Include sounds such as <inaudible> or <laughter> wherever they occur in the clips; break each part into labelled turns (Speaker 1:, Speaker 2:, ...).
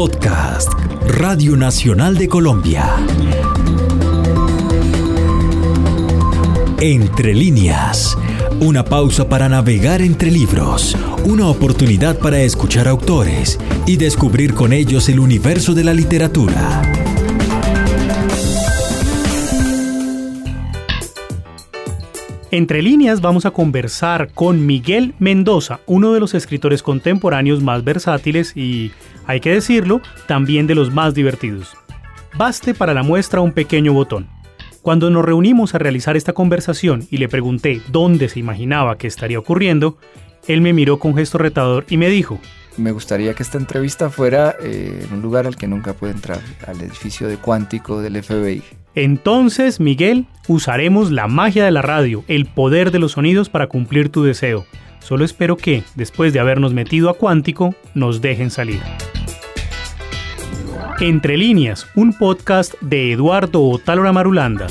Speaker 1: Podcast, Radio Nacional de Colombia. Entre líneas, una pausa para navegar entre libros, una oportunidad para escuchar autores y descubrir con ellos el universo de la literatura.
Speaker 2: Entre líneas vamos a conversar con Miguel Mendoza, uno de los escritores contemporáneos más versátiles y, hay que decirlo, también de los más divertidos. Baste para la muestra un pequeño botón. Cuando nos reunimos a realizar esta conversación y le pregunté dónde se imaginaba que estaría ocurriendo, él me miró con gesto retador y me dijo,
Speaker 3: me gustaría que esta entrevista fuera eh, en un lugar al que nunca pude entrar, al edificio de cuántico del FBI.
Speaker 2: Entonces, Miguel, usaremos la magia de la radio, el poder de los sonidos para cumplir tu deseo. Solo espero que, después de habernos metido a cuántico, nos dejen salir. Entre líneas, un podcast de Eduardo Otálora Marulanda.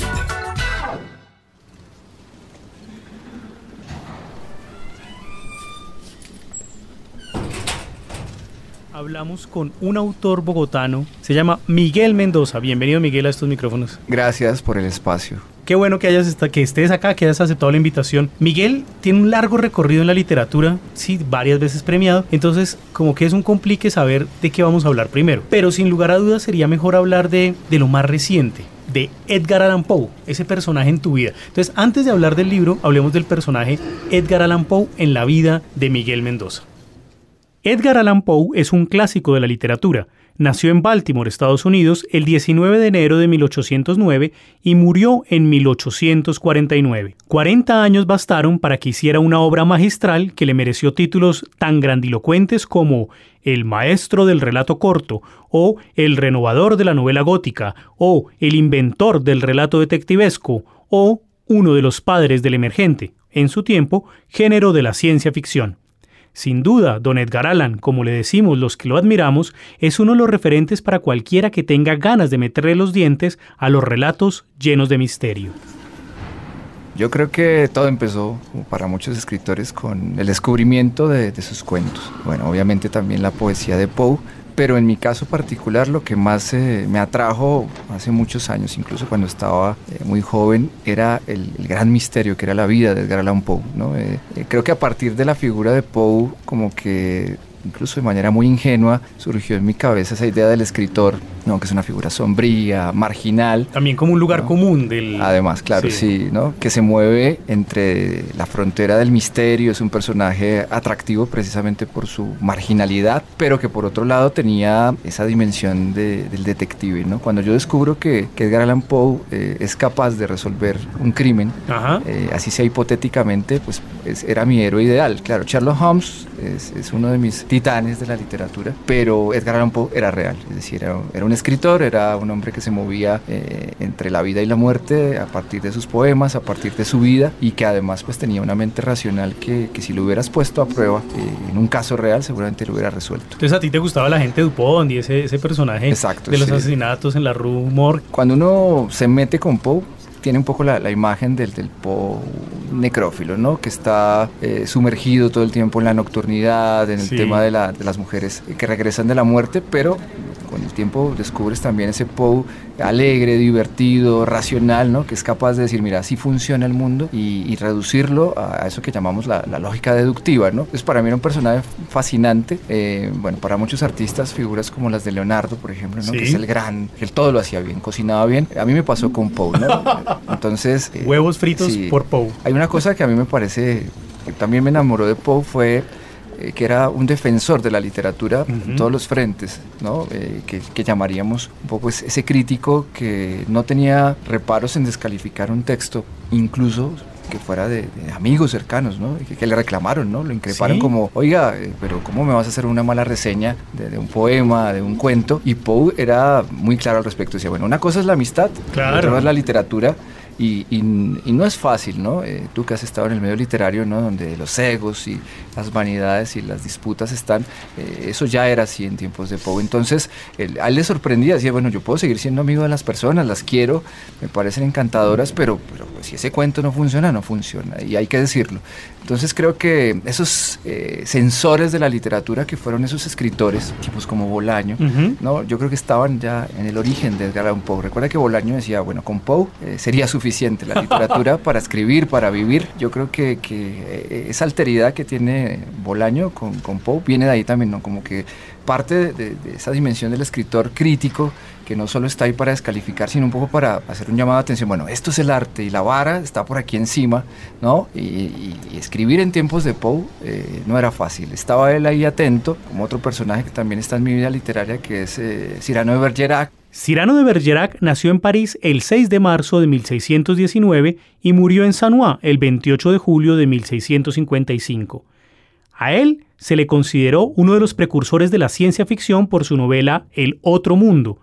Speaker 2: Hablamos con un autor bogotano, se llama Miguel Mendoza. Bienvenido Miguel a estos micrófonos.
Speaker 3: Gracias por el espacio.
Speaker 2: Qué bueno que, hayas que estés acá, que hayas aceptado la invitación. Miguel tiene un largo recorrido en la literatura, sí, varias veces premiado, entonces como que es un complique saber de qué vamos a hablar primero. Pero sin lugar a dudas sería mejor hablar de, de lo más reciente, de Edgar Allan Poe, ese personaje en tu vida. Entonces, antes de hablar del libro, hablemos del personaje Edgar Allan Poe en la vida de Miguel Mendoza. Edgar Allan Poe es un clásico de la literatura. Nació en Baltimore, Estados Unidos, el 19 de enero de 1809 y murió en 1849. 40 años bastaron para que hiciera una obra magistral que le mereció títulos tan grandilocuentes como El maestro del relato corto, o El renovador de la novela gótica, o El inventor del relato detectivesco, o uno de los padres del emergente, en su tiempo, género de la ciencia ficción. Sin duda, don Edgar Allan, como le decimos los que lo admiramos, es uno de los referentes para cualquiera que tenga ganas de meterle los dientes a los relatos llenos de misterio.
Speaker 3: Yo creo que todo empezó, para muchos escritores, con el descubrimiento de, de sus cuentos. Bueno, obviamente también la poesía de Poe, pero en mi caso particular lo que más eh, me atrajo hace muchos años, incluso cuando estaba eh, muy joven, era el, gran misterio que era la vida de Edgar Allan Poe. ¿no? Eh, creo que a partir de la figura de Poe, como que incluso de manera muy ingenua, surgió en mi cabeza esa idea del escritor, ¿no? que es una figura sombría, marginal.
Speaker 2: También como un lugar común del...
Speaker 3: Además, claro, sí. ¿no? que se mueve entre la frontera del misterio, es un personaje atractivo precisamente por su marginalidad, pero que por otro lado tenía esa dimensión del detective. ¿no? Cuando yo descubro que, que Edgar Allan Poe eh, es capaz de resolver un crimen, eh, así sea hipotéticamente, pues era mi héroe ideal. Claro, Sherlock Holmes es, es uno de mis titanes de la literatura, pero Edgar Allan Poe era real, es decir, era, un escritor, era un hombre que se movía eh, entre la vida y la muerte a partir de sus poemas, a partir de su vida y que además pues tenía una mente racional que, que si lo hubieras puesto a prueba eh, en un caso real seguramente lo hubiera resuelto.
Speaker 2: Entonces a ti te gustaba la gente Dupont y ese, ese personaje
Speaker 3: Exacto,
Speaker 2: de los asesinatos en la Rue Morgue.
Speaker 3: Cuando uno se mete con Poe, tiene un poco la, imagen del, del Poe necrófilo, ¿no? Que está eh, sumergido todo el tiempo en la nocturnidad, en el tema de, de, las mujeres que regresan de la muerte, pero con el tiempo descubres también ese Poe alegre, divertido, racional, ¿no? que es capaz de decir, mira, así funciona el mundo y, reducirlo a eso que llamamos la, lógica deductiva. ¿no? Entonces, para mí era un personaje fascinante. Eh, bueno, para muchos artistas, figuras como las de Leonardo, por ejemplo, ¿no? que es el gran, que él todo lo hacía bien, cocinaba bien. A mí me pasó con Poe. ¿no? <laughs> Entonces.
Speaker 2: Eh, Huevos fritos por Poe.
Speaker 3: Hay una cosa que a mí me parece, que también me enamoró de Poe, fue eh, que era un defensor de la literatura en todos los frentes, ¿no? Eh, que, llamaríamos un poco ese crítico que no tenía reparos en descalificar un texto, incluso que fuera de, amigos cercanos, ¿no? Que, le reclamaron, ¿no? Lo increparon como, oiga, eh, pero ¿cómo me vas a hacer una mala reseña de, un poema, de un cuento? Y Poe era muy claro al respecto. Decía, bueno, una cosa es la amistad, otra es la literatura Y, no es fácil, ¿no? Eh, tú que has estado en el medio literario, ¿no? Donde los egos y las vanidades y las disputas están, eh, eso ya era así en tiempos de Poe. Entonces, a él le sorprendía, decía, bueno, yo puedo seguir siendo amigo de las personas, las quiero, me parecen encantadoras, pero, pero pues, si ese cuento no funciona, no funciona, y hay que decirlo. Entonces creo que esos eh, sensores de la literatura que fueron esos escritores, tipos como Bolaño, ¿no? yo creo que estaban ya en el origen de Edgar Allan Poe. Recuerda que Bolaño decía, bueno, con Poe eh, sería suficiente la literatura <laughs> para escribir, para vivir. Yo creo que, que eh, esa alteridad que tiene Bolaño con, con Poe viene de ahí también, ¿no? Como que parte de, esa dimensión del escritor crítico que no solo está ahí para descalificar, sino un poco para hacer un llamado de atención. Bueno, esto es el arte y la vara está por aquí encima, ¿no? Y, escribir en tiempos de Poe eh, no era fácil. Estaba él ahí atento, como otro personaje que también está en mi vida literaria, que es eh, Cyrano de Bergerac.
Speaker 2: Cyrano de Bergerac nació en París el 6 de marzo de 1619 y murió en Sanois el 28 de julio de 1655. A él se le consideró uno de los precursores de la ciencia ficción por su novela El Otro Mundo.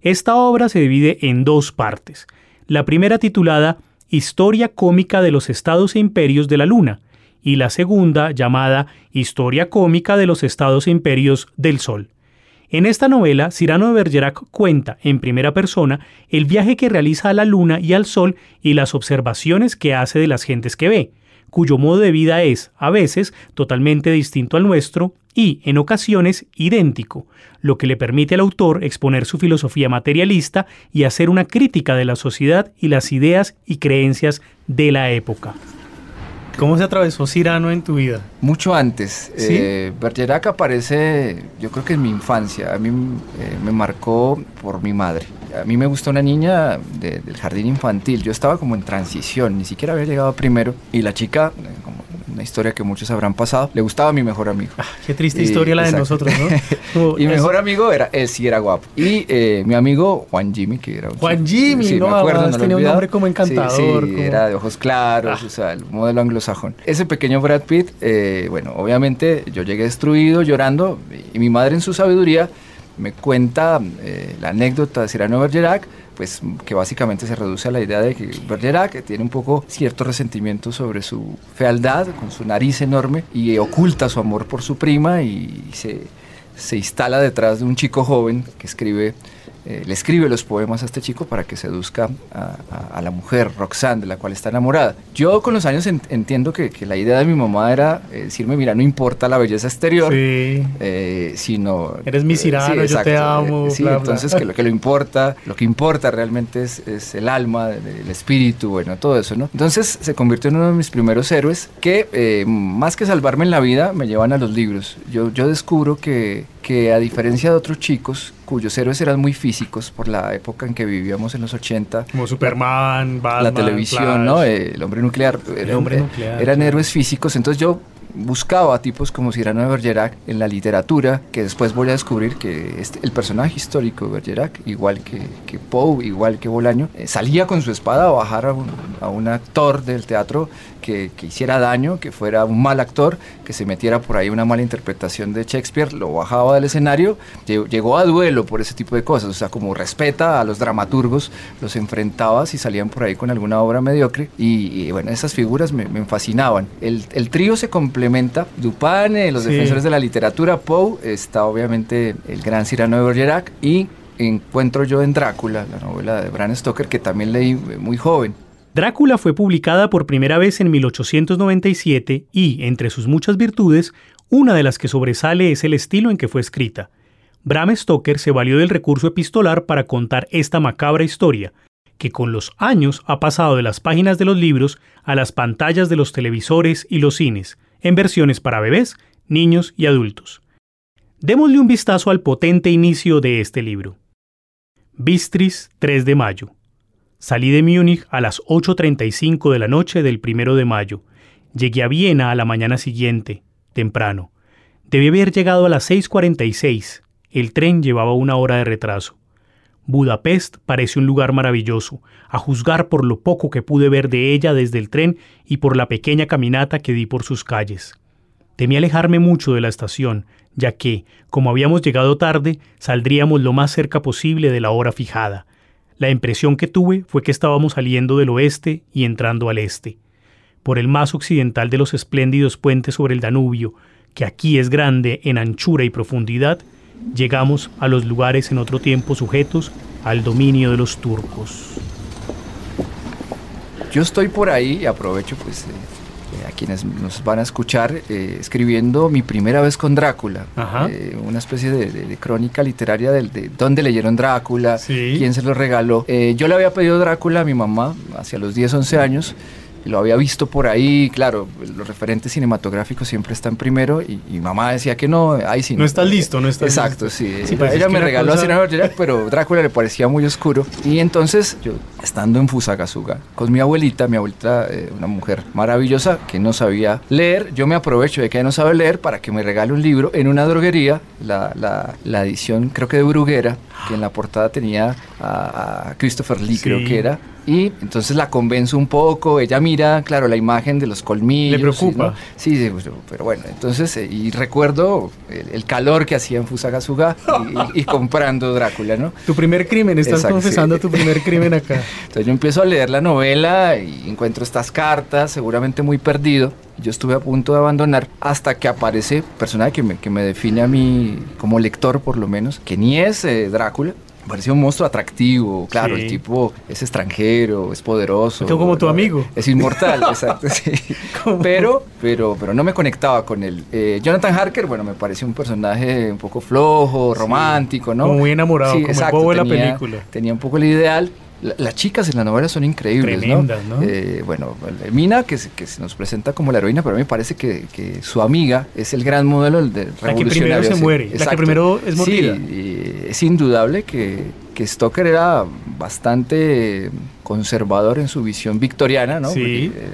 Speaker 2: Esta obra se divide en dos partes. La primera titulada Historia cómica de los estados e imperios de la Luna y la segunda llamada Historia cómica de los estados e imperios del Sol. En esta novela, Cyrano de Bergerac cuenta en primera persona el viaje que realiza a la Luna y al Sol y las observaciones que hace de las gentes que ve cuyo modo de vida es, a veces, totalmente distinto al nuestro y, en ocasiones, idéntico, lo que le permite al autor exponer su filosofía materialista y hacer una crítica de la sociedad y las ideas y creencias de la época. ¿Cómo se atravesó Cirano en tu vida?
Speaker 3: Mucho antes. Eh, Bergerac aparece, yo creo que en mi infancia. A mí eh, me marcó por mi madre. A mí me gustó una niña del jardín infantil. Yo estaba como en transición, ni siquiera había llegado primero. Y la chica, eh, como una historia que muchos habrán pasado, le gustaba a mi mejor amigo. Ah,
Speaker 2: qué triste historia la de nosotros,
Speaker 3: ¿no? <laughs> y mi mejor amigo era, él sí era guapo. Y mi amigo Juan Jimmy, que era un
Speaker 2: Juan Jimmy, sí, no, me acuerdo, no tenía un nombre como encantador.
Speaker 3: Sí, era de ojos claros, ah. o sea, el modelo anglosajón. Ese pequeño Brad Pitt, eh, bueno, obviamente yo llegué destruido, llorando, y mi madre en su sabiduría me cuenta eh, la anécdota de Cyrano Bergerac, pues que básicamente se reduce a la idea de que Bergerac tiene un poco cierto resentimiento sobre su fealdad, con su nariz enorme, y oculta su amor por su prima y se, se instala detrás de un chico joven que escribe eh, le escribe los poemas a este chico para que seduzca a, la mujer, Roxanne, de la cual está enamorada. Yo con los años entiendo que, la idea de mi mamá era eh, decirme, mira, no importa la belleza exterior, eh, sino...
Speaker 2: Eres mi cirano, yo te amo.
Speaker 3: sí, entonces Que, lo, que lo importa, lo que importa realmente es, el alma, el espíritu, bueno, todo eso, ¿no? Entonces se convirtió en uno de mis primeros héroes que, más que salvarme en la vida, me llevan a los libros. Yo, yo descubro que, que a diferencia de otros chicos cuyos héroes eran muy físicos por la época en que vivíamos en los 80.
Speaker 2: Como Superman, Batman,
Speaker 3: La televisión, ¿no? El hombre nuclear.
Speaker 2: El hombre nuclear.
Speaker 3: Eran héroes físicos. Entonces yo buscaba tipos como Cyrano de Bergerac en la literatura, que después voy a descubrir que este, el personaje histórico de Bergerac, igual que, que Poe, igual que Bolaño, eh, salía con su espada a bajar a un, a un actor del teatro que, que, hiciera daño, que fuera un mal actor, que se metiera por ahí una mala interpretación de Shakespeare, lo bajaba del escenario, llegó a duelo por ese tipo de cosas, o sea, como respeta a los dramaturgos, los enfrentaba si salían por ahí con alguna obra mediocre, y, bueno, esas figuras me, me fascinaban. El, el trío se complementa. Dupin, eh, los defensores de la literatura, Poe, está obviamente el gran Cyrano de Bergerac y encuentro yo en Drácula, la novela de Bram Stoker, que también leí muy joven.
Speaker 2: Drácula fue publicada por primera vez en 1897 y, entre sus muchas virtudes, una de las que sobresale es el estilo en que fue escrita. Bram Stoker se valió del recurso epistolar para contar esta macabra historia, que con los años ha pasado de las páginas de los libros a las pantallas de los televisores y los cines, en versiones para bebés, niños y adultos. Démosle un vistazo al potente inicio de este libro. Bistris, 3 de mayo. Salí de Múnich a las 8.35 de la noche del 1 de mayo. Llegué a Viena a la mañana siguiente, temprano. Debí haber llegado a las 6.46. El tren llevaba una hora de retraso. Budapest parece un lugar maravilloso, a juzgar por lo poco que pude ver de ella desde el tren y por la pequeña caminata que di por sus calles. Temí alejarme mucho de la estación, ya que, como habíamos llegado tarde, saldríamos lo más cerca posible de la hora fijada. La impresión que tuve fue que estábamos saliendo del oeste y entrando al este. Por el más occidental de los espléndidos puentes sobre el Danubio, que aquí es grande en anchura y profundidad, llegamos a los lugares en otro tiempo sujetos al dominio de los turcos.
Speaker 3: Yo estoy por ahí y aprovecho pues eh, a quienes nos van a escuchar, eh, escribiendo mi primera vez con Drácula, eh, una especie de, crónica literaria de, de, dónde leyeron Drácula, quién se lo regaló. Eh, yo le había pedido Drácula a mi mamá hacia los 10, 11 años lo había visto por ahí, claro, los referentes cinematográficos siempre están primero y, mi mamá decía que no, ahí sí.
Speaker 2: No, está listo, no está
Speaker 3: Exacto, sí. Pues, ella me regaló así pero Drácula le parecía muy oscuro. Y entonces yo, estando en Fusagasugá, con mi abuelita, mi abuelita, eh, una mujer maravillosa que no sabía leer, yo me aprovecho de que ella no sabe leer para que me regale un libro en una droguería, la, la, la edición creo que de Bruguera, que en la portada tenía a, Christopher Lee, creo que era. Y entonces la convenzo un poco, ella mira, claro, la imagen de los colmillos.
Speaker 2: ¿Le preocupa?
Speaker 3: Sí, sí, pues, pero bueno, entonces, eh, y recuerdo el, calor que hacía en Fusagasuga y, comprando Drácula, ¿no?
Speaker 2: Tu primer crimen, estás confesando tu primer crimen acá. <laughs>
Speaker 3: Entonces yo empiezo a leer la novela y encuentro estas cartas, seguramente muy perdido. Yo estuve a punto de abandonar hasta que aparece personaje que me, que me define a mí como lector por lo menos, que ni es eh, Drácula, parecía un monstruo atractivo, claro, el tipo es extranjero, es poderoso.
Speaker 2: como tu amigo.
Speaker 3: Es inmortal, <laughs> exacto, sí. Pero, pero, pero no me conectaba con él. Eh, Jonathan Harker, bueno, me pareció un personaje un poco flojo, romántico, ¿no?
Speaker 2: Como muy enamorado, como el bobo de la película.
Speaker 3: Tenía un poco el ideal, las chicas en la novela son increíbles,
Speaker 2: Tremendas, ¿no?
Speaker 3: Eh, bueno, Mina, que, que, se nos presenta como la heroína, pero a mí me parece que, su amiga es el gran modelo del revolucionario.
Speaker 2: La que primero se muere, la que primero es mordida.
Speaker 3: Sí, es indudable que, que Stoker era bastante conservador en su visión victoriana, ¿no?
Speaker 2: Sí.
Speaker 3: Eh,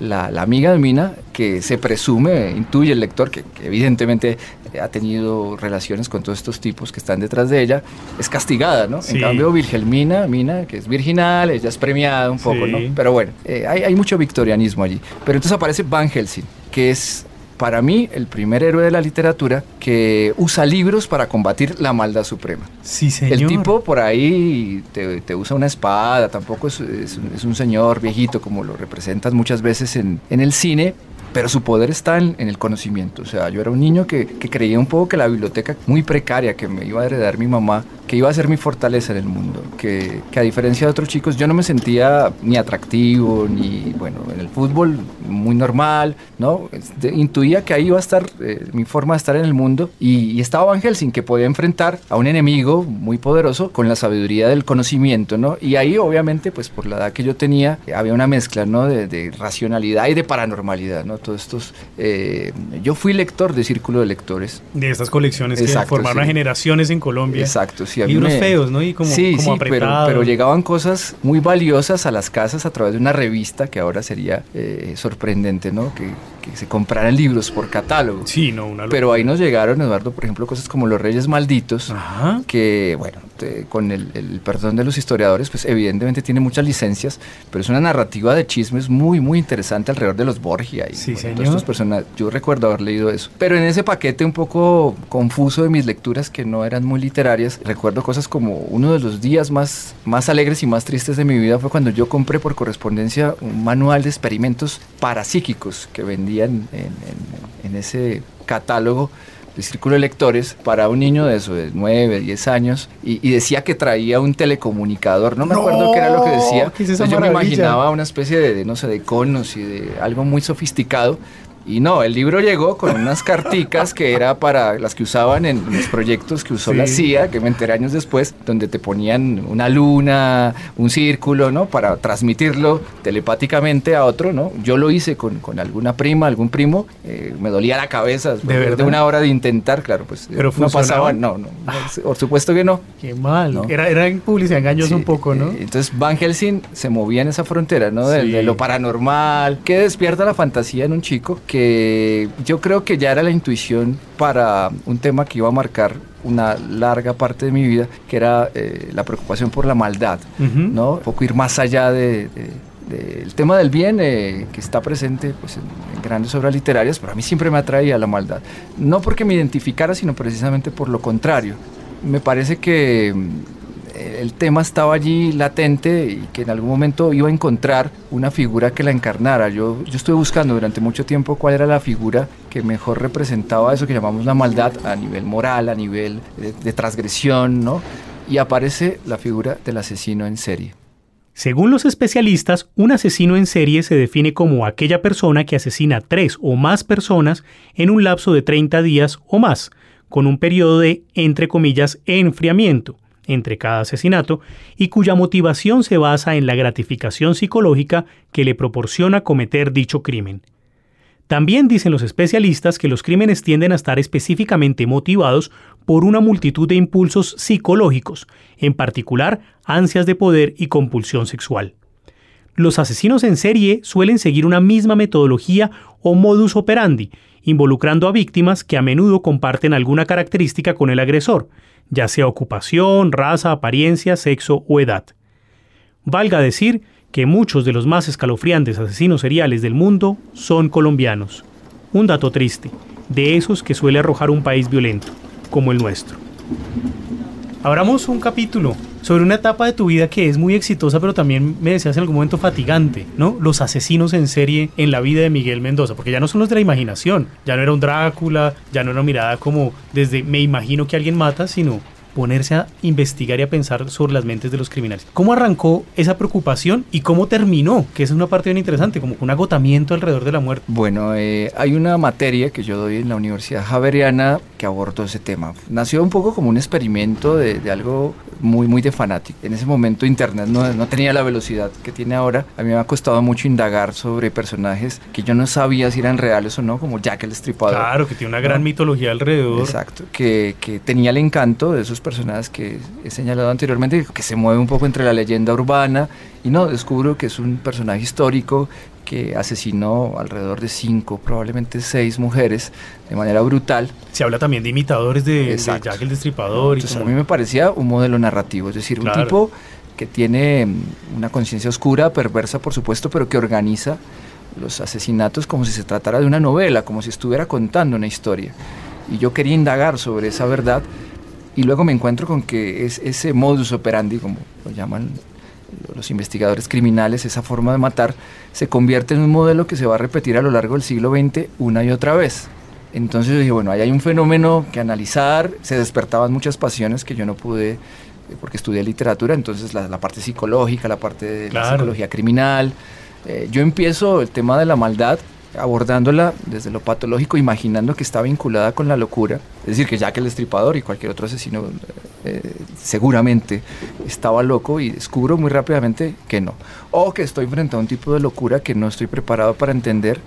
Speaker 3: la, amiga de Mina, que se presume, intuye el lector, que, evidentemente ha tenido relaciones con todos estos tipos que están detrás de ella, es castigada, ¿no? En cambio, Virgelmina, Mina, que es virginal, ella es premiada un poco, ¿no? Pero bueno, eh, hay, hay mucho victorianismo allí. Pero entonces aparece Van Helsing, que es para mí, el primer héroe de la literatura que usa libros para combatir la maldad suprema.
Speaker 2: Sí, señor.
Speaker 3: El tipo por ahí te, usa una espada, tampoco es, un señor viejito como lo representas muchas veces en, en el cine, pero su poder está en, el conocimiento. O sea, yo era un niño que, creía un poco que la biblioteca muy precaria que me iba a heredar mi mamá, que iba a ser mi fortaleza en el mundo, que, a diferencia de otros chicos yo no me sentía ni atractivo, ni, bueno, en el fútbol muy normal, ¿no? Este, intuía que ahí iba a estar eh, mi forma de estar en el mundo y, estaba Van Helsing que podía enfrentar a un enemigo muy poderoso con la sabiduría del conocimiento, ¿no? Y ahí obviamente, pues por la edad que yo tenía, había una mezcla, ¿no? De, de racionalidad y de paranormalidad, ¿no? Todos estos... Eh, yo fui lector de Círculo de Lectores.
Speaker 2: De estas colecciones que formaron generaciones en Colombia.
Speaker 3: Exacto, sí.
Speaker 2: Libros feos, ¿no? Y como,
Speaker 3: sí, sí, pero, llegaban cosas muy valiosas a las casas a través de una revista que ahora sería eh, sorprendente, ¿no? Que, se compraran libros por catálogo.
Speaker 2: Sí, no, una
Speaker 3: Pero ahí nos llegaron, Eduardo, por ejemplo, cosas como Los Reyes Malditos, que, bueno, con el, el, perdón de los historiadores, pues evidentemente tiene muchas licencias, pero es una narrativa de chismes muy, muy interesante alrededor de los Borgia y
Speaker 2: sí,
Speaker 3: personas. Yo recuerdo haber leído eso. Pero en ese paquete un poco confuso de mis lecturas que no eran muy literarias, recuerdo cosas como uno de los días más, más alegres y más tristes de mi vida fue cuando yo compré por correspondencia un manual de experimentos parapsíquicos que vendían en, en ese catálogo de círculo de lectores para un niño de eso, de 9, 10 años, y, decía que traía un telecomunicador. No me acuerdo qué era lo que decía. yo me imaginaba una especie de, no sé, de conos y de algo muy sofisticado. Y no, el libro llegó con unas carticas que era para las que usaban en los proyectos que usó la CIA, que me enteré años después, donde te ponían una luna, un círculo, ¿no? Para transmitirlo telepáticamente a otro, ¿no? Yo lo hice con, con alguna prima, algún primo, eh, me dolía la cabeza
Speaker 2: ¿De,
Speaker 3: de una hora de intentar, claro, pues
Speaker 2: Pero
Speaker 3: no pasaba, no, no, por supuesto que no.
Speaker 2: Qué mal, era, era en publicidad engañosa un poco, ¿no? Eh,
Speaker 3: entonces Van Helsing se movía en esa frontera, ¿no? De, de lo paranormal, que despierta la fantasía en un chico que yo creo que ya era la intuición para un tema que iba a marcar una larga parte de mi vida, que era eh, la preocupación por la maldad, ¿no? Un poco ir más allá de, el tema del bien eh, que está presente pues, en, grandes obras literarias, pero a mí siempre me atraía la maldad. No porque me identificara, sino precisamente por lo contrario. Me parece que eh, el tema estaba allí latente y que en algún momento iba a encontrar una figura que la encarnara. Yo, yo estuve buscando durante mucho tiempo cuál era la figura que mejor representaba eso que llamamos la maldad a nivel moral, a nivel de, de transgresión, ¿no? Y aparece la figura del asesino en serie.
Speaker 2: Según los especialistas, un asesino en serie se define como aquella persona que asesina tres o más personas en un lapso de 30 días o más, con un periodo de, entre comillas, enfriamiento entre cada asesinato y cuya motivación se basa en la gratificación psicológica que le proporciona cometer dicho crimen. También dicen los especialistas que los crímenes tienden a estar específicamente motivados por una multitud de impulsos psicológicos, en particular ansias de poder y compulsión sexual. Los asesinos en serie suelen seguir una misma metodología o modus operandi, involucrando a víctimas que a menudo comparten alguna característica con el agresor, ya sea ocupación, raza, apariencia, sexo o edad. Valga decir que muchos de los más escalofriantes asesinos seriales del mundo son colombianos. Un dato triste, de esos que suele arrojar un país violento, como el nuestro. Abramos un capítulo sobre una etapa de tu vida que es muy exitosa, pero también me decías en algún momento fatigante, ¿no? Los asesinos en serie en la vida de Miguel Mendoza, porque ya no son los de la imaginación, ya no era un Drácula, ya no era una mirada como desde me imagino que alguien mata, sino ponerse a investigar y a pensar sobre las mentes de los criminales. ¿Cómo arrancó esa preocupación y cómo terminó? Que es una parte bien interesante, como un agotamiento alrededor de la muerte.
Speaker 3: Bueno, eh, hay una materia que yo doy en la Universidad Javeriana que abordó ese tema. Nació un poco como un experimento de, de algo muy, muy de fanático. En ese momento Internet no, no, tenía la velocidad que tiene ahora. A mí me ha costado mucho indagar sobre personajes que yo no sabía si eran reales o no, como Jack el Estripador.
Speaker 2: Claro, que tiene una gran ¿no? mitología alrededor.
Speaker 3: Exacto, que, que tenía el encanto de esos personajes que he señalado anteriormente, que se mueve un poco entre la leyenda urbana y no, descubro que es un personaje histórico que asesinó alrededor de cinco, probablemente seis mujeres de manera brutal.
Speaker 2: Se habla también de imitadores de, de Jack el Destripador.
Speaker 3: Entonces, y como... a mí me parecía un modelo narrativo, es decir, claro. un tipo que tiene mm, una conciencia oscura, perversa por supuesto, pero que organiza los asesinatos como si se tratara de una novela, como si estuviera contando una historia. Y yo quería indagar sobre esa verdad y luego me encuentro con que es ese modus operandi, como lo llaman los investigadores criminales, esa forma de matar, se convierte en un modelo que se va a repetir a lo largo del siglo XX una y otra vez. Entonces yo dije, bueno, ahí hay un fenómeno que analizar, se despertaban muchas pasiones que yo no pude, eh, porque estudié literatura, entonces la, la parte psicológica, la parte de claro. la psicología criminal. Eh, yo empiezo el tema de la maldad abordándola desde lo patológico, imaginando que está vinculada con la locura. Es decir, que Jack el Destripador y cualquier otro asesino eh, seguramente estaba loco y descubro muy rápidamente que no. O que estoy frente a un tipo de locura que no estoy preparado para entender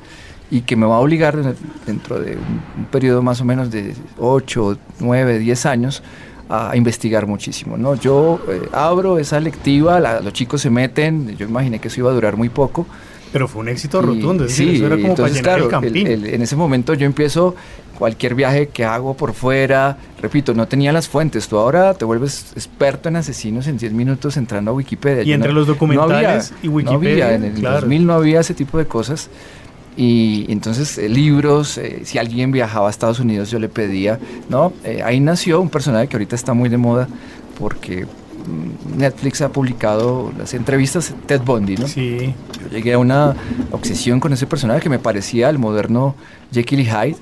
Speaker 3: y que me va a obligar dentro de un, periodo más o menos de 8, 9, 10 años a investigar muchísimo. ¿no? Yo eh, abro esa lectiva, los chicos se meten, yo imaginé que eso iba a durar muy poco.
Speaker 2: Pero fue un éxito rotundo, es
Speaker 3: sí,
Speaker 2: decir, eso era como
Speaker 3: entonces,
Speaker 2: para llenar
Speaker 3: claro,
Speaker 2: el
Speaker 3: el, el, en ese momento yo empiezo cualquier viaje que hago por fuera, repito, no tenía las fuentes, tú ahora te vuelves experto en asesinos en 10 minutos entrando a Wikipedia.
Speaker 2: Y entre
Speaker 3: no,
Speaker 2: los documentales
Speaker 3: no había,
Speaker 2: y Wikipedia,
Speaker 3: no había, en el
Speaker 2: claro.
Speaker 3: 2000 no había ese tipo de cosas. Y entonces eh, libros, eh, si alguien viajaba a Estados Unidos yo le pedía, ¿no? Eh, ahí nació un personaje que ahorita está muy de moda porque Netflix ha publicado las entrevistas de Ted Bundy, ¿no?
Speaker 2: Sí.
Speaker 3: Yo llegué a una obsesión con ese personaje que me parecía el moderno Jekyll y Hyde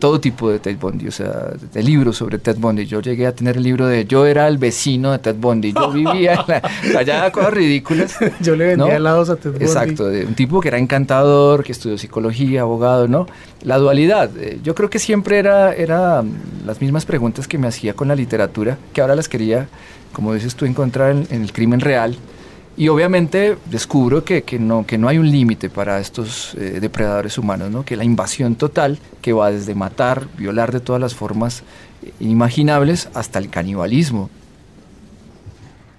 Speaker 3: todo tipo de Ted Bundy, o sea, de libros sobre Ted Bundy. Yo llegué a tener el libro de Yo era el vecino de Ted Bundy. Yo vivía en la, <laughs> allá cosas ridículas. <laughs>
Speaker 2: Yo le vendía ¿no? helados a Ted Bundy.
Speaker 3: Exacto, de un tipo que era encantador, que estudió psicología, abogado, ¿no? La dualidad. Eh, yo creo que siempre era, era las mismas preguntas que me hacía con la literatura, que ahora las quería, como dices tú, encontrar en, en el crimen real. Y obviamente descubro que, que, no, que no hay un límite para estos eh, depredadores humanos, ¿no? que la invasión total, que va desde matar, violar de todas las formas imaginables hasta el canibalismo.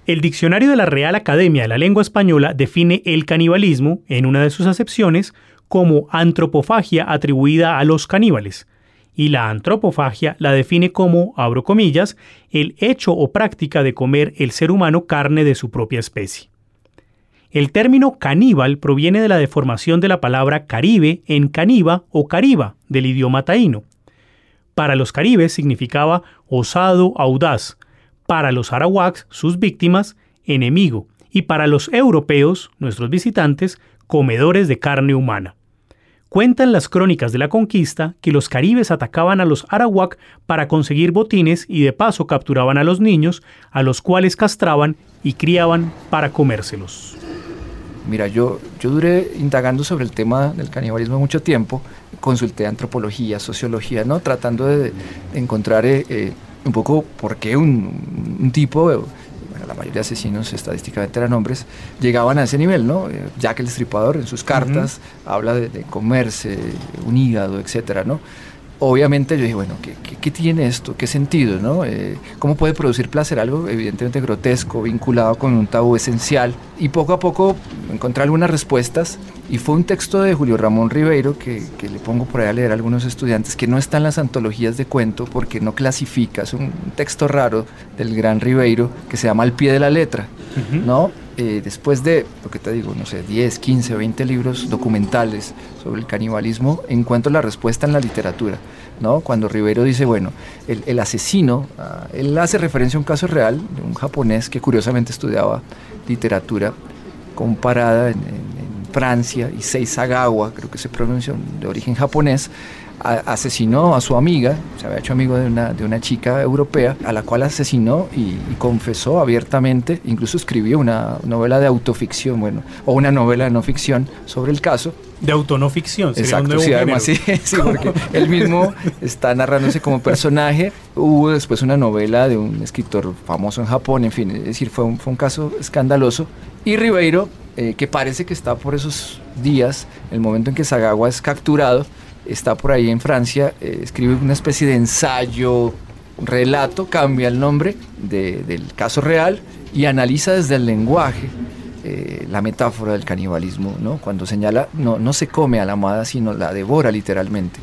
Speaker 2: El diccionario de la Real Academia de la Lengua Española define el canibalismo, en una de sus acepciones, como antropofagia atribuida a los caníbales, y la antropofagia la define como, abro comillas, el hecho o práctica de comer el ser humano carne de su propia especie. El término caníbal proviene de la deformación de la palabra caribe en caniba o cariba del idioma taíno. Para los caribes significaba osado, audaz. Para los arawaks, sus víctimas, enemigo, y para los europeos, nuestros visitantes, comedores de carne humana. Cuentan las crónicas de la conquista que los caribes atacaban a los arawak para conseguir botines y de paso capturaban a los niños, a los cuales castraban y criaban para comérselos.
Speaker 3: Mira, yo, yo duré indagando sobre el tema del canibalismo mucho tiempo, consulté antropología, sociología, ¿no? tratando de, encontrar eh, eh, un poco por qué un, un tipo la mayoría de asesinos estadísticamente eran hombres, llegaban a ese nivel, ¿no? Eh, Jack el Destripador en sus cartas habla de, de, comerse un hígado, etcétera, ¿no? Obviamente yo dije, bueno, ¿qué, tiene esto? ¿Qué sentido? ¿no? Eh, ¿Cómo puede producir placer? Algo evidentemente grotesco, vinculado con un tabú esencial. Y poco a poco encontré algunas respuestas y fue un texto de Julio Ramón Ribeiro que, le pongo por ahí a leer a algunos estudiantes, que no está en las antologías de cuento porque no clasifica, es un texto raro del gran Ribeiro que se llama Al pie de la letra, ¿no? Eh, después de, lo que te digo, no sé, 10, 15, 20 libros documentales sobre el canibalismo, encuentro la respuesta en la literatura. ¿no? Cuando Rivero dice, bueno, el, asesino, ah, él hace referencia a un caso real de un japonés que curiosamente estudiaba literatura comparada en, en, Francia, y Seisagawa, creo que se pronuncia, de origen japonés, asesinó a su amiga, se había hecho amigo de una, de una chica europea, a la cual asesinó y, confesó abiertamente, incluso escribió una novela de autoficción, bueno, o una novela de no ficción sobre el caso.
Speaker 2: De autono ficción,
Speaker 3: Exacto, sí, además sí, sí, porque él mismo está narrándose como personaje. Hubo después una novela de un escritor famoso en Japón, en fin, es decir, fue un, fue un caso escandaloso. Y Ribeiro, eh, que parece que está por esos días, el momento en que Sagawa es capturado, está por ahí en Francia, eh, escribe una especie de ensayo, relato, cambia el nombre del caso real y analiza desde el lenguaje eh, la metáfora del canibalismo, ¿no? Cuando señala, no, no se come a la amada, sino la devora literalmente.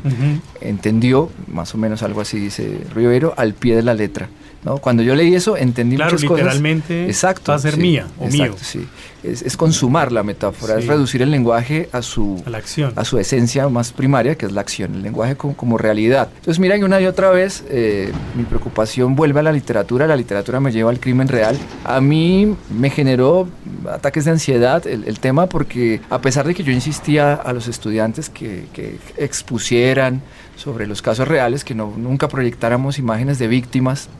Speaker 3: Entendió, más o menos algo así dice Rivero, al pie de la letra. ¿No? Cuando yo leí eso, entendí muchas
Speaker 2: cosas. literalmente
Speaker 3: exacto,
Speaker 2: va a ser mía o mío.
Speaker 3: Sí. Es, consumar la metáfora, es reducir el lenguaje a su,
Speaker 2: a, la acción.
Speaker 3: a su esencia más primaria, que es la acción, el lenguaje como, realidad. Entonces, mira, y una y otra vez eh, mi preocupación vuelve a la literatura, la literatura me lleva al crimen real. A mí me generó ataques de ansiedad el, tema porque a pesar de que yo insistía a los estudiantes que, que expusieran, sobre los casos reales, que no, nunca proyectáramos imágenes de víctimas,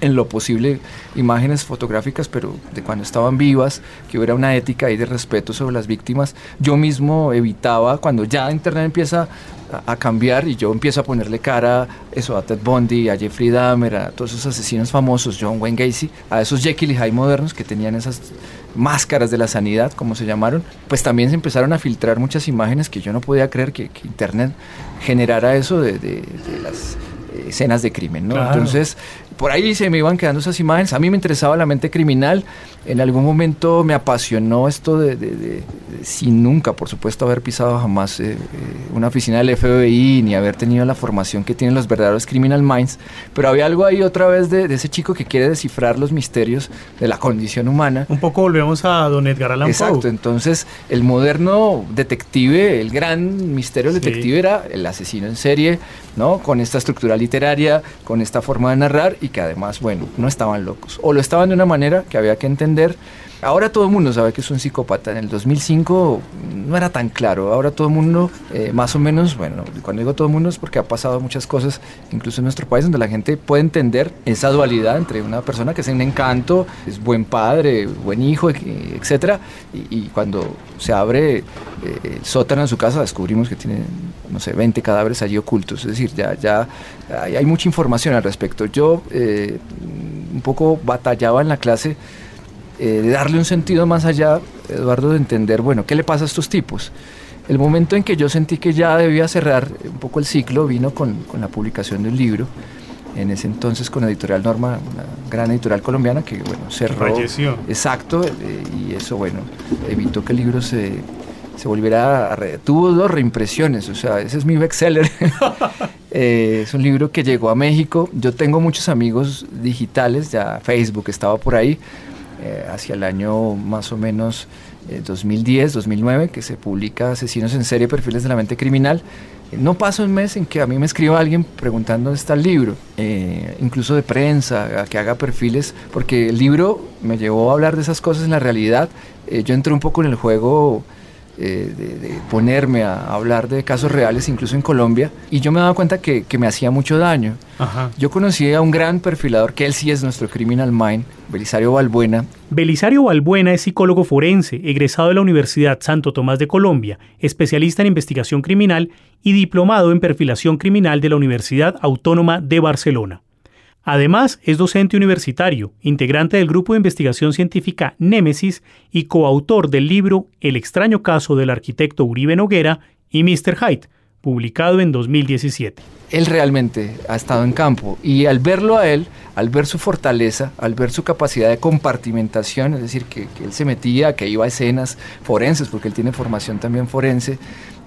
Speaker 3: en lo posible imágenes fotográficas, pero de cuando estaban vivas, que hubiera una ética y de respeto sobre las víctimas. Yo mismo evitaba, cuando ya Internet empieza a, cambiar y yo empiezo a ponerle cara eso a Ted Bundy, a Jeffrey Dahmer, a todos esos asesinos famosos, John Wayne Gacy, a esos Jekyll y Hyde modernos que tenían esas máscaras de la sanidad, como se llamaron, pues también se empezaron a filtrar muchas imágenes que yo no podía creer que, Internet generara eso de, de las escenas de crimen, ¿no? Entonces, por ahí se me iban quedando esas imágenes. A mí me interesaba la mente criminal. En algún momento me apasionó esto de, sin nunca, por supuesto, haber pisado jamás eh, eh, una oficina del FBI ni haber tenido la formación que tienen los verdaderos criminal minds. Pero había algo ahí otra vez de, ese chico que quiere descifrar los misterios de la condición humana.
Speaker 2: Un poco volvemos a don Edgar Allan
Speaker 3: Poe. Exacto. Entonces, el moderno detective, el gran misterio detective era el asesino en serie, ¿no? Con esta estructura literaria, con esta forma de narrar y que además, bueno, no estaban locos. O lo estaban de una manera que había que entender Ahora todo el mundo sabe que es un psicópata. En el 2005 no era tan claro. Ahora todo el mundo, eh, más o menos, bueno, cuando digo todo el mundo es porque ha pasado muchas cosas, incluso en nuestro país, donde la gente puede entender esa dualidad entre una persona que es un encanto, es buen padre, buen hijo, etcétera, y, cuando se abre eh, el sótano en su casa descubrimos que tiene, no sé, 20 cadáveres allí ocultos. Es decir, ya, ya hay, mucha información al respecto. Yo eh, un poco batallaba en la clase eh, darle un sentido más allá, Eduardo, de entender, bueno, ¿qué le pasa a estos tipos? El momento en que yo sentí que ya debía cerrar un poco el ciclo vino con, con la publicación de un libro, en ese entonces con Editorial Norma, una gran editorial colombiana que, bueno, cerró.
Speaker 2: Falleció.
Speaker 3: Exacto, eh, y eso, bueno, evitó que el libro se, se volviera a... tuvo dos reimpresiones, o sea, ese es mi bestseller. <laughs> eh, es un libro que llegó a México. Yo tengo muchos amigos digitales, ya Facebook estaba por ahí eh, hacia el año más o menos 2010, eh, 2009, que se publica Asesinos en serie, perfiles de la mente criminal. no pasa un mes en que a mí me escriba alguien preguntando dónde está el libro, eh, incluso de prensa, a que haga perfiles, porque el libro me llevó a hablar de esas cosas en la realidad. Eh, yo entré un poco en el juego eh, de, ponerme a, hablar de casos reales, incluso en Colombia, y yo me daba cuenta que, me hacía mucho daño. Yo conocí a un gran perfilador, que él sí es nuestro criminal mind, Belisario Balbuena.
Speaker 2: Belisario Balbuena es psicólogo forense, egresado de la Universidad Santo Tomás de Colombia, especialista en investigación criminal y diplomado en perfilación criminal de la Universidad Autónoma de Barcelona. Además, es docente universitario, integrante del grupo de investigación científica Némesis y coautor del libro El extraño caso del arquitecto Uribe Noguera y Mr. Hyde, publicado en 2017.
Speaker 3: Él realmente ha estado en campo y al verlo a él, al ver su fortaleza, al ver su capacidad de compartimentación, es decir, que, él se metía, que iba a escenas forenses, porque él tiene formación también forense,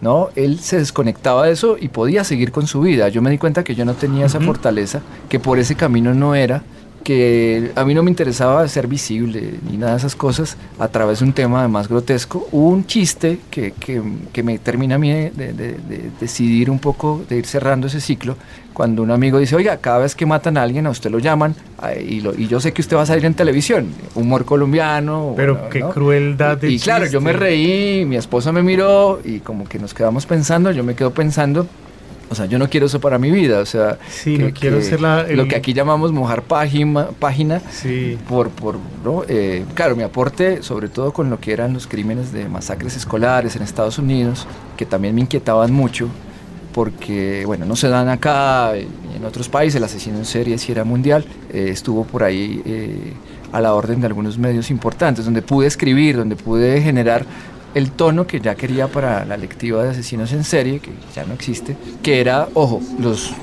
Speaker 3: ¿no? Él se desconectaba de eso y podía seguir con su vida. Yo me di cuenta que yo no tenía esa fortaleza, que por ese camino no era, que a mí no me interesaba ser visible ni nada de esas cosas a través de un tema además grotesco. Hubo un chiste que, que, me termina a mí de, decidir un poco, de ir cerrando ese ciclo, cuando un amigo dice, oiga, cada vez que matan a alguien a usted lo llaman y, lo, y yo sé que usted va a salir en televisión, humor colombiano.
Speaker 2: Pero qué crueldad
Speaker 3: de Y, y claro, yo me reí, mi esposa me miró y como que nos quedamos pensando, yo me quedo pensando o sea, yo no quiero eso para mi vida, o sea,
Speaker 2: sí, no quiero ser la,
Speaker 3: lo que aquí llamamos mojar página, página sí. por, por ¿no? Eh, claro, mi aporte, sobre todo con lo que eran los crímenes de masacres escolares en Estados Unidos, que también me inquietaban mucho, porque, bueno, no se dan acá, en otros países, el asesino en serie si era mundial, eh, estuvo por ahí eh, a la orden de algunos medios importantes, donde pude escribir, donde pude generar el tono que ya quería para la lectiva de asesinos en serie, que ya no existe, que era, ojo, los,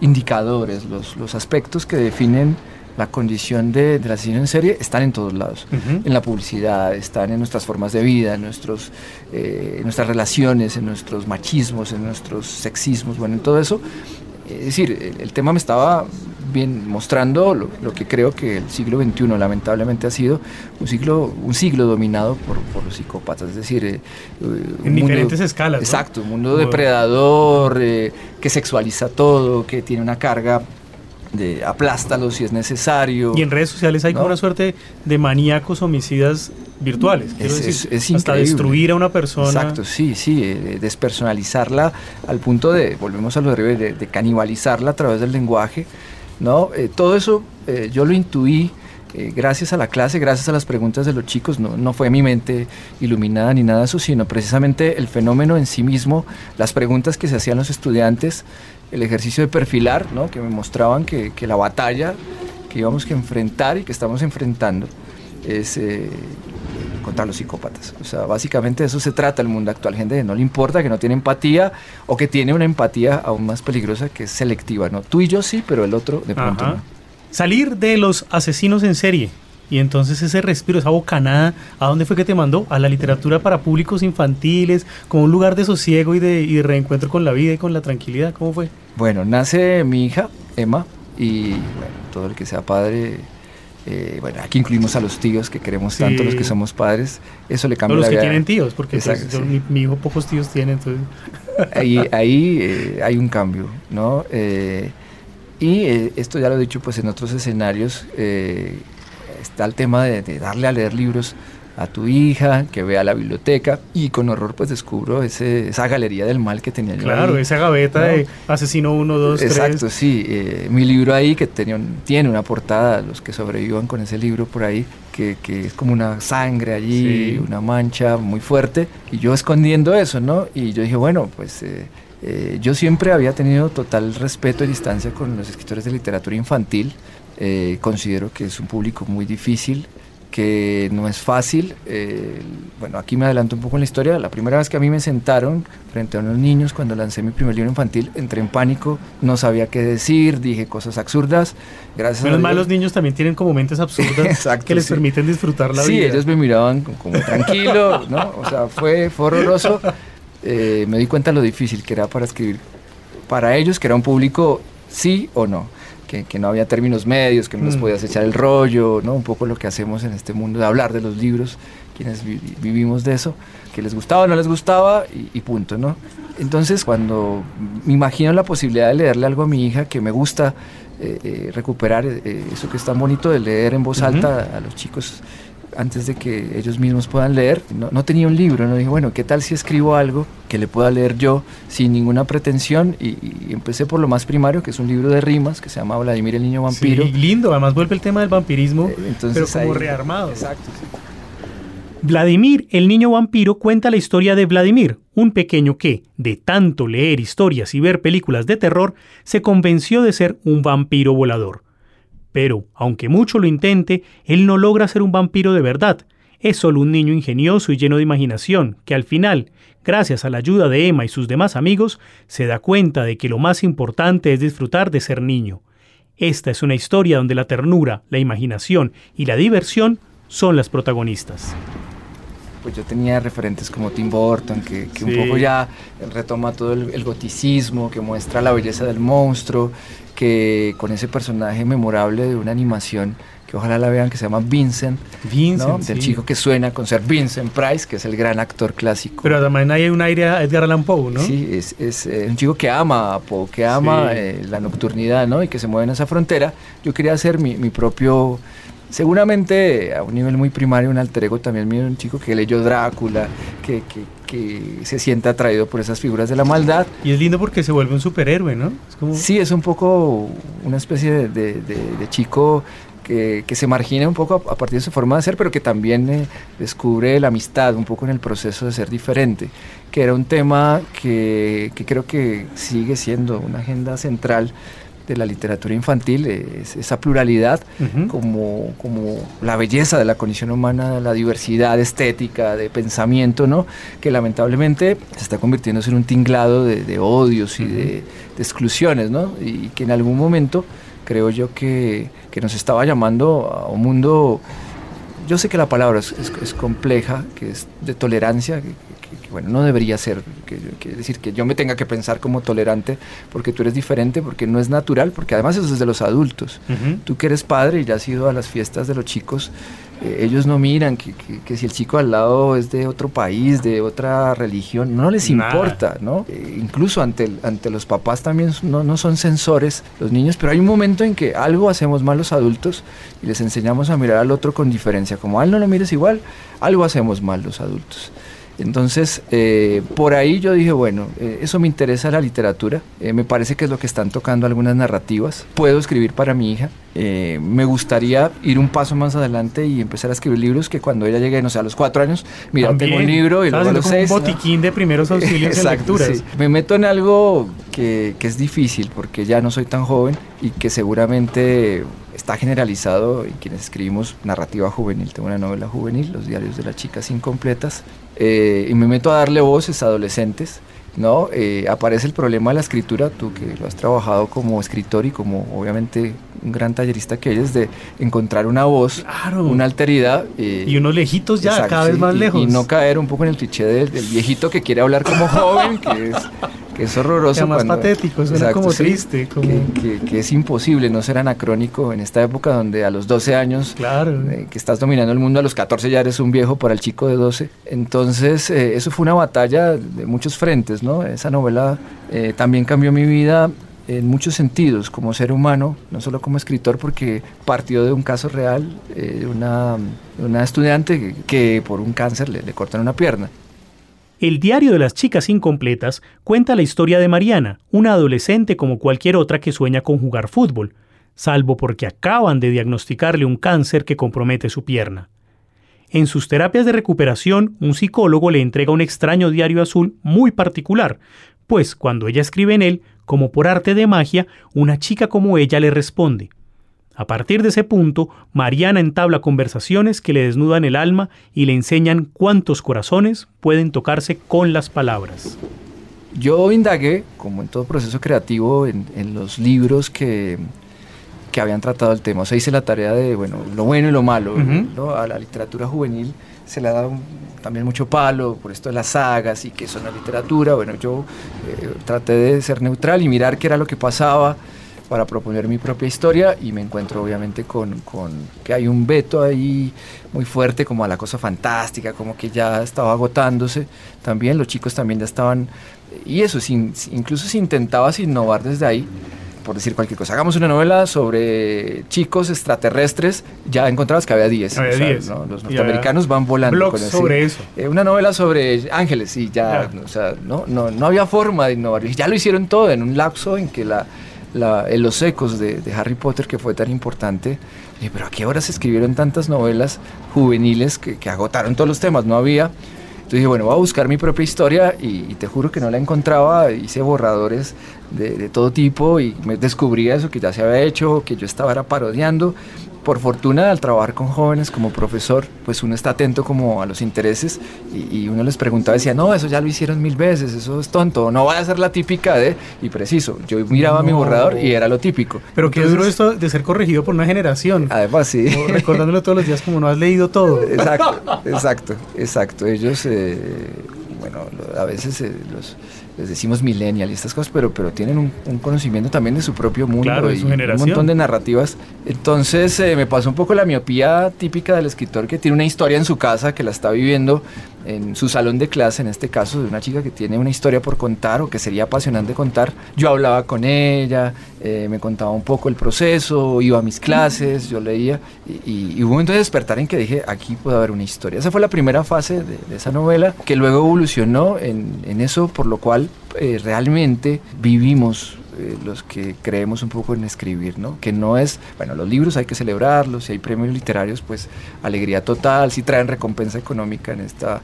Speaker 3: indicadores, los, aspectos que definen la condición de, del asesino en serie están en todos lados. En la publicidad, están en nuestras formas de vida, en, nuestros, eh, en nuestras relaciones, en nuestros machismos, en nuestros sexismos, bueno, en todo eso. Es decir, el tema me estaba bien mostrando lo, que creo que el siglo XXI lamentablemente ha sido un siglo, un siglo dominado por, los psicópatas, es decir, eh,
Speaker 2: en diferentes escalas.
Speaker 3: Exacto, un mundo depredador eh, que sexualiza todo, que tiene una carga de aplástalo si es necesario.
Speaker 2: Y en redes sociales hay como una suerte de maníacos homicidas virtuales.
Speaker 3: Es,
Speaker 2: decir, hasta destruir a una persona.
Speaker 3: Exacto, sí, sí, eh, despersonalizarla al punto de, volvemos a lo de, de canibalizarla a través del lenguaje ¿no? Eh, todo eso eh, yo lo intuí eh, gracias a la clase, gracias a las preguntas de los chicos, no, no, fue mi mente iluminada ni nada de eso, sino precisamente el fenómeno en sí mismo, las preguntas que se hacían los estudiantes, el ejercicio de perfilar, ¿no? que me mostraban que, la batalla que íbamos que enfrentar y que estamos enfrentando es contra los psicópatas. O sea, básicamente eso se trata el mundo actual. Gente que no le importa, que no tiene empatía o que tiene una empatía aún más peligrosa que es selectiva. ¿no? Tú y yo sí, pero el otro de pronto no.
Speaker 2: Salir de los asesinos en serie. Y entonces ese respiro, esa bocanada, ¿a dónde fue que te mandó? A la literatura para públicos infantiles, como un lugar de sosiego y de, y de reencuentro con la vida y con la tranquilidad. ¿Cómo fue?
Speaker 3: Bueno, nace mi hija, Emma, y bueno, todo el que sea padre eh, bueno, aquí incluimos a los tíos que queremos tanto, los que somos padres. Eso le cambia
Speaker 2: los que tienen tíos, porque pues, mi, hijo pocos tíos tiene, entonces... <laughs>
Speaker 3: Ahí, ahí eh, hay un cambio, ¿no? Eh, y esto ya lo he dicho pues en otros escenarios, está el tema de, darle a leer libros a tu hija, que vea la biblioteca y con horror pues descubro ese, esa galería del mal que tenía
Speaker 2: Claro, esa gaveta de asesino 1, 2, 3.
Speaker 3: Exacto, sí. Eh, mi libro ahí que tenía, tiene una portada, los que sobrevivan con ese libro por ahí, que, que es como una sangre allí, una mancha muy fuerte, y yo escondiendo eso, ¿no? Y yo dije, bueno, pues... Eh, eh, yo siempre había tenido total respeto y distancia con los escritores de literatura infantil. considero que es un público muy difícil que no es fácil. Eh, bueno, aquí me adelanto un poco en la historia. La primera vez que a mí me sentaron frente a unos niños cuando lancé mi primer libro infantil, entré en pánico, no sabía qué decir, dije cosas absurdas. Gracias
Speaker 2: Menos mal los niños también tienen como mentes absurdas <laughs> que les permiten disfrutar la
Speaker 3: vida.
Speaker 2: Sí,
Speaker 3: ellos me miraban como tranquilo, <laughs> ¿no? O sea, fue, fue horroroso. Eh, me di cuenta lo difícil que era para escribir para ellos, que era un público sí o no que, que, no había términos medios, que no nos mm. podías echar el rollo, ¿no? Un poco lo que hacemos en este mundo de hablar de los libros, quienes vivimos de eso, que les gustaba o no les gustaba y, punto, ¿no? Entonces, cuando me imagino la posibilidad de leerle algo a mi hija que me gusta eh, eh, recuperar eh, eso que es tan bonito de leer en voz alta a los chicos antes de que ellos mismos puedan leer. No, tenía un libro, no dije, bueno, ¿qué tal si escribo algo que le pueda leer yo sin ninguna pretensión? Y, empecé por lo más primario, que es un libro de rimas que se llama Vladimir el Niño Vampiro.
Speaker 2: Sí, lindo, además vuelve el tema del vampirismo, Entonces, pero como rearmado.
Speaker 3: Exacto.
Speaker 2: Vladimir, el niño vampiro, cuenta la historia de Vladimir, un pequeño que, de tanto leer historias y ver películas de terror, se convenció de ser un vampiro volador. Pero, aunque mucho lo intente, él no logra ser un vampiro de verdad. Es solo un niño ingenioso y lleno de imaginación, que al final, gracias a la ayuda de Emma y sus demás amigos, se da cuenta de que lo más importante es disfrutar de ser niño. Esta es una historia donde la ternura, la imaginación y la diversión son las protagonistas
Speaker 3: pues yo tenía referentes como Tim Burton, que, un poco ya retoma todo el, goticismo, que muestra la belleza del monstruo, que con ese personaje memorable de una animación que ojalá la vean, que se llama Vincent,
Speaker 2: Vincent
Speaker 3: del chico que suena con ser Vincent Price, que es el gran actor clásico.
Speaker 2: Pero también hay un aire a Edgar Allan Poe, ¿no?
Speaker 3: Sí, es, es eh, un chico que ama a Poe, que ama eh, la nocturnidad, ¿no? Y que se mueve en esa frontera. Yo quería hacer mi, mi propio Seguramente a un nivel muy primario, un alter ego también mío, un chico que leyó Drácula, que, se sienta atraído por esas figuras de la maldad.
Speaker 2: Y es lindo porque se vuelve un superhéroe, ¿no?
Speaker 3: Sí, es un poco una especie de, chico que, se margina un poco a, partir de su forma de ser, pero que también eh, descubre la amistad un poco en el proceso de ser diferente, que era un tema que, que creo que sigue siendo una agenda central de la literatura infantil, es esa pluralidad como, como la belleza de la condición humana, la diversidad estética, de pensamiento, ¿no? que lamentablemente se está convirtiendo en un tinglado de, odios y de, exclusiones, ¿no? y que en algún momento creo yo que, que nos estaba llamando a un mundo yo sé que la palabra es, es, compleja, que es de tolerancia, que, bueno, no debería ser, que, decir que yo me tenga que pensar como tolerante porque tú eres diferente, porque no es natural, porque además eso es de los adultos. Tú que eres padre y ya has ido a las fiestas de los chicos, eh, ellos no miran que, si el chico al lado es de otro país, de otra religión, no les importa, ¿no? Eh, incluso ante, ante los papás también no, no son sensores los niños, pero hay un momento en que algo hacemos mal los adultos y les enseñamos a mirar al otro con diferencia, como a él no lo mires igual, algo hacemos mal los adultos. Entonces, eh, por ahí yo dije, bueno, eh, eso me interesa la literatura, eh, me parece que es lo que están tocando algunas narrativas, puedo escribir para mi hija, me gustaría ir un paso más adelante y empezar a escribir libros que cuando ella llegue, no sé, a los cuatro años, mira, tengo un libro y luego a los seis.
Speaker 2: Un botiquín de primeros <laughs> auxilios en lecturas.
Speaker 3: Me meto en algo que, que es difícil porque ya no soy tan joven y que seguramente está generalizado en quienes escribimos narrativa juvenil. Tengo una novela juvenil, Los diarios de las chicas incompletas, eh, y me meto a darle voces a adolescentes. ¿no? Eh, aparece el problema de la escritura, tú que lo has trabajado como escritor y como obviamente un gran tallerista que eres, de encontrar una voz, una alteridad.
Speaker 2: Eh, y unos lejitos ya, cada vez más lejos.
Speaker 3: Y no caer un poco en el cliché del, del viejito que quiere hablar como joven, que es es horroroso.
Speaker 2: más patético, suena como triste.
Speaker 3: Que, es imposible no ser anacrónico en esta época donde a los 12 años,
Speaker 2: claro.
Speaker 3: Eh, que estás dominando el mundo, a los 14 ya eres un viejo para el chico de 12. Entonces, eh, eso fue una batalla de muchos frentes, ¿no? Esa novela eh, también cambió mi vida en muchos sentidos, como ser humano, no solo como escritor, porque partió de un caso real de una, una, estudiante que, por un cáncer le, le cortan una pierna.
Speaker 2: El diario de las chicas incompletas cuenta la historia de Mariana, una adolescente como cualquier otra que sueña con jugar fútbol, salvo porque acaban de diagnosticarle un cáncer que compromete su pierna. En sus terapias de recuperación, un psicólogo le entrega un extraño diario azul muy particular, pues cuando ella escribe en él, como por arte de magia, una chica como ella le responde. A partir de ese punto, Mariana entabla conversaciones que le desnudan el alma y le enseñan cuántos corazones pueden tocarse con las palabras.
Speaker 3: Yo indagué, como en todo proceso creativo, en, los libros que, que, habían tratado el tema. O sea, hice la tarea de, bueno, lo bueno y lo malo. A la literatura juvenil se le ha dado también mucho palo por esto de las sagas y que son la literatura. Bueno, yo eh, traté de ser neutral y mirar qué era lo que pasaba para proponer mi propia historia y me encuentro obviamente con, con, que hay un veto ahí muy fuerte como a la cosa fantástica, como que ya estaba agotándose también, los chicos también ya estaban, y eso, sin, incluso si intentabas innovar desde ahí, por decir cualquier cosa. Hagamos una novela sobre chicos extraterrestres, ya encontrabas que había 10. Los norteamericanos van volando.
Speaker 2: Con sobre eso.
Speaker 3: Eh, una novela sobre ángeles y ya, o sea, no, no, no había forma de innovar. Ya lo hicieron todo en un lapso en que la, en los ecos de, Harry Potter, que fue tan importante, pero ¿a qué hora se escribieron tantas novelas juveniles que, que agotaron todos los temas? No había. Entonces dije, bueno, voy a buscar mi propia historia y, te juro que no la encontraba. Hice borradores de, todo tipo y me descubrí eso que ya se había hecho, que yo estaba parodiando por fortuna al trabajar con jóvenes como profesor, pues uno está atento como a los intereses y, uno les preguntaba, decía, no, eso ya lo hicieron mil veces, eso es tonto, no vaya a ser la típica de, y preciso, yo miraba mi borrador y era lo típico.
Speaker 2: Pero qué duro esto de ser corregido por una generación.
Speaker 3: Además, sí.
Speaker 2: recordándolo todos los días como no has leído todo. <laughs>
Speaker 3: Exacto, exacto, exacto. Ellos, eh, bueno, a veces eh, los les decimos millennial y estas cosas, pero, pero tienen un, conocimiento también de su propio mundo
Speaker 2: y
Speaker 3: un montón de narrativas. Entonces eh, me pasó un poco la miopía típica del escritor que tiene una historia en su casa, que la está viviendo en su salón de clase, en este caso de una chica que tiene una historia por contar o que sería apasionante contar. Yo hablaba con ella, eh, me contaba un poco el proceso, iba a mis clases, yo leía y, hubo un momento de despertar en que dije, aquí puede haber una historia. Esa fue la primera fase de, esa novela que luego evolucionó en, en eso, por lo cual eh, realmente vivimos eh, los que creemos un poco en escribir, ¿no? Que no es, bueno, los libros hay que celebrarlos, si hay premios literarios, pues alegría total, si traen recompensa económica en esta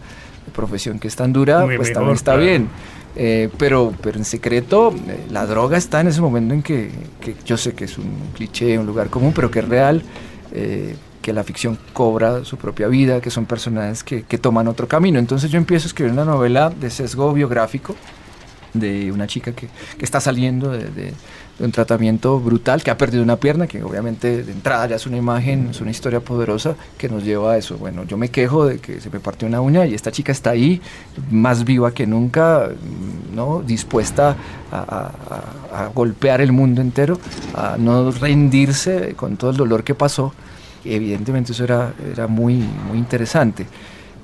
Speaker 3: profesión que es tan dura, pues también está bien. Eh, pero, pero en secreto, la droga está en ese momento en que, que, yo sé que es un cliché, un lugar común, pero que es real, que la ficción cobra su propia vida, que son personajes que, que, toman otro camino. Entonces yo empiezo a escribir una novela de sesgo biográfico de una chica que, que está saliendo de, un tratamiento brutal, que ha perdido una pierna, que obviamente de entrada ya es una imagen, es una historia poderosa que nos lleva a eso. Bueno, yo me quejo de que se me partió una uña y esta chica está ahí, más viva que nunca, ¿no? dispuesta a golpear el mundo entero, a no rendirse con todo el dolor que pasó. Evidentemente eso era, era muy, muy interesante.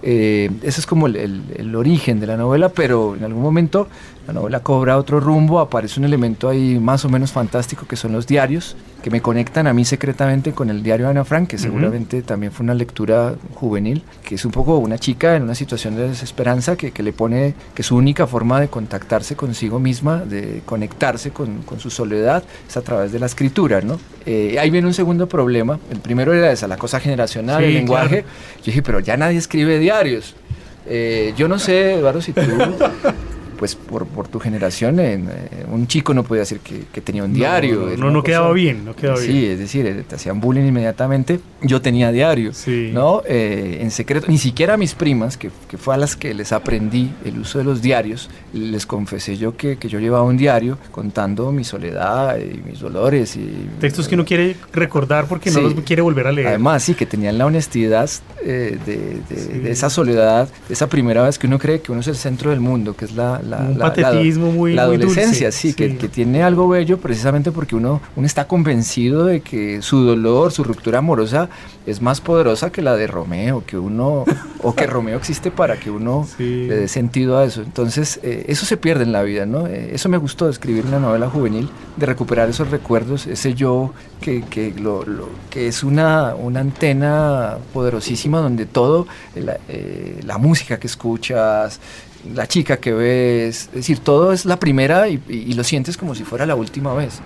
Speaker 3: Eh, ese es como el, el, origen de la novela, pero en algún momento la novela cobra otro rumbo, aparece un elemento ahí más o menos fantástico que son los diarios, que me conectan a mí secretamente con el diario de Ana Frank, que seguramente también fue una lectura juvenil, que es un poco una chica en una situación de desesperanza que, que le pone que su única forma de contactarse consigo misma, de conectarse con, con su soledad, es a través de la escritura, ¿no? Eh, ahí viene un segundo problema, el primero era esa, la cosa generacional, el lenguaje, yo dije, pero ya nadie escribe diarios. Eh, yo no sé, Eduardo, si tú <laughs> pues por, por tu generación, en, eh, un chico no podía decir que, que tenía un diario.
Speaker 2: No, no, quedaba bien, no quedaba
Speaker 3: bien. Sí, es decir, eh, te hacían bullying inmediatamente. Yo tenía diario, ¿no? Eh, en secreto, ni siquiera a mis primas, que, que, fue a las que les aprendí el uso de los diarios, les confesé yo que, que yo llevaba un diario contando mi soledad y mis dolores. y
Speaker 2: Textos que uno quiere recordar porque no los quiere volver a leer.
Speaker 3: Además, sí, que tenían la honestidad de, de, de, esa soledad, esa primera vez que uno cree que uno es el centro del mundo, que es la
Speaker 2: un patetismo muy
Speaker 3: La adolescencia, sí, Que, que, tiene algo bello precisamente porque uno, uno está convencido de que su dolor, su ruptura amorosa es más poderosa que la de Romeo, que uno, <laughs> o que Romeo existe para que uno le dé sentido a eso. Entonces, eh, eso se pierde en la vida, ¿no? Eh, eso me gustó de escribir una novela juvenil, de recuperar esos recuerdos, ese yo que, que, lo, que es una, una antena poderosísima donde todo, la, eh, la música que escuchas, la chica que ves, es decir, todo es la primera y, lo sientes como si fuera la última vez.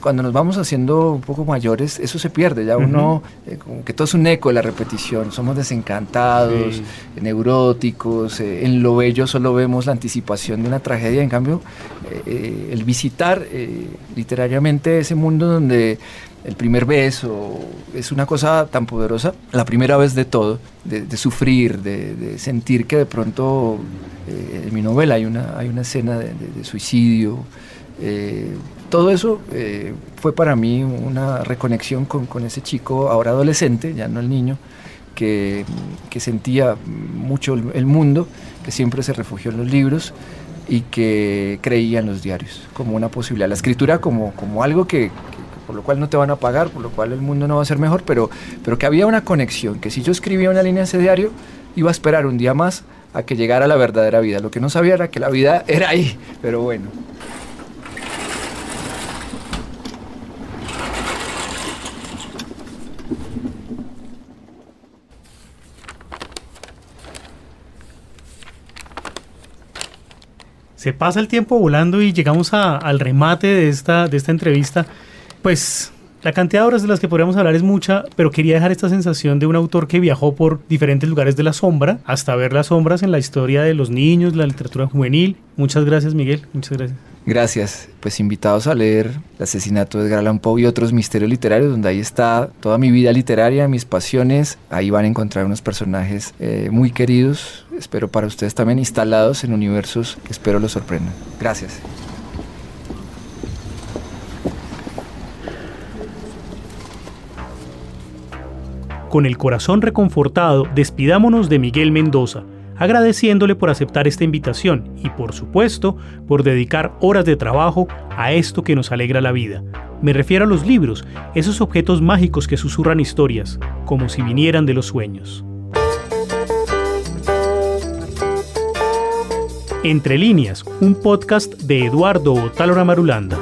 Speaker 3: Cuando nos vamos haciendo un poco mayores, eso se pierde, ya uno, eh, como que todo es un eco de la repetición, somos desencantados, neuróticos, eh, en lo bello solo vemos la anticipación de una tragedia, en cambio, eh, el visitar literariamente ese mundo donde el primer beso, es una cosa tan poderosa, la primera vez de todo, de, sufrir, de, sentir que de pronto eh, en mi novela hay una, hay una escena de, suicidio. Eh, todo eso eh, fue para mí una reconexión con, ese chico, ahora adolescente, ya no el niño, que, que sentía mucho el, mundo, que siempre se refugió en los libros y que creía en los diarios como una posibilidad. La escritura como, como algo que, por lo cual no te van a pagar, por lo cual el mundo no va a ser mejor, pero, pero que había una conexión, que si yo escribía una línea en ese diario, iba a esperar un día más a que llegara la verdadera vida. Lo que no sabía era que la vida era ahí, pero bueno.
Speaker 2: Se pasa el tiempo volando y llegamos al remate de esta, de esta entrevista. Pues la cantidad de horas de las que podríamos hablar es mucha, pero quería dejar esta sensación de un autor que viajó por diferentes lugares de la sombra hasta ver las sombras en la historia de los niños, la literatura juvenil. Muchas gracias, Miguel. Muchas gracias.
Speaker 3: Gracias. Pues invitados a leer El asesinato de Edgar Allan y otros misterios literarios, donde ahí está toda mi vida literaria, mis pasiones. Ahí van a encontrar unos personajes eh, muy queridos, espero para ustedes también, instalados en universos que espero los sorprendan. Gracias.
Speaker 2: Con el corazón reconfortado, despidámonos de Miguel Mendoza agradeciéndole por aceptar esta invitación y por supuesto por dedicar horas de trabajo a esto que nos alegra la vida. Me refiero a los libros, esos objetos mágicos que susurran historias, como si vinieran de los sueños. Entre líneas, un podcast de Eduardo Otálora Marulanda.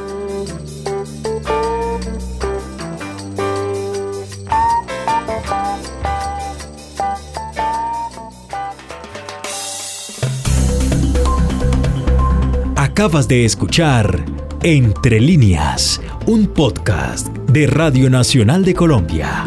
Speaker 1: Acabas de escuchar Entre líneas, un podcast de Radio Nacional de Colombia.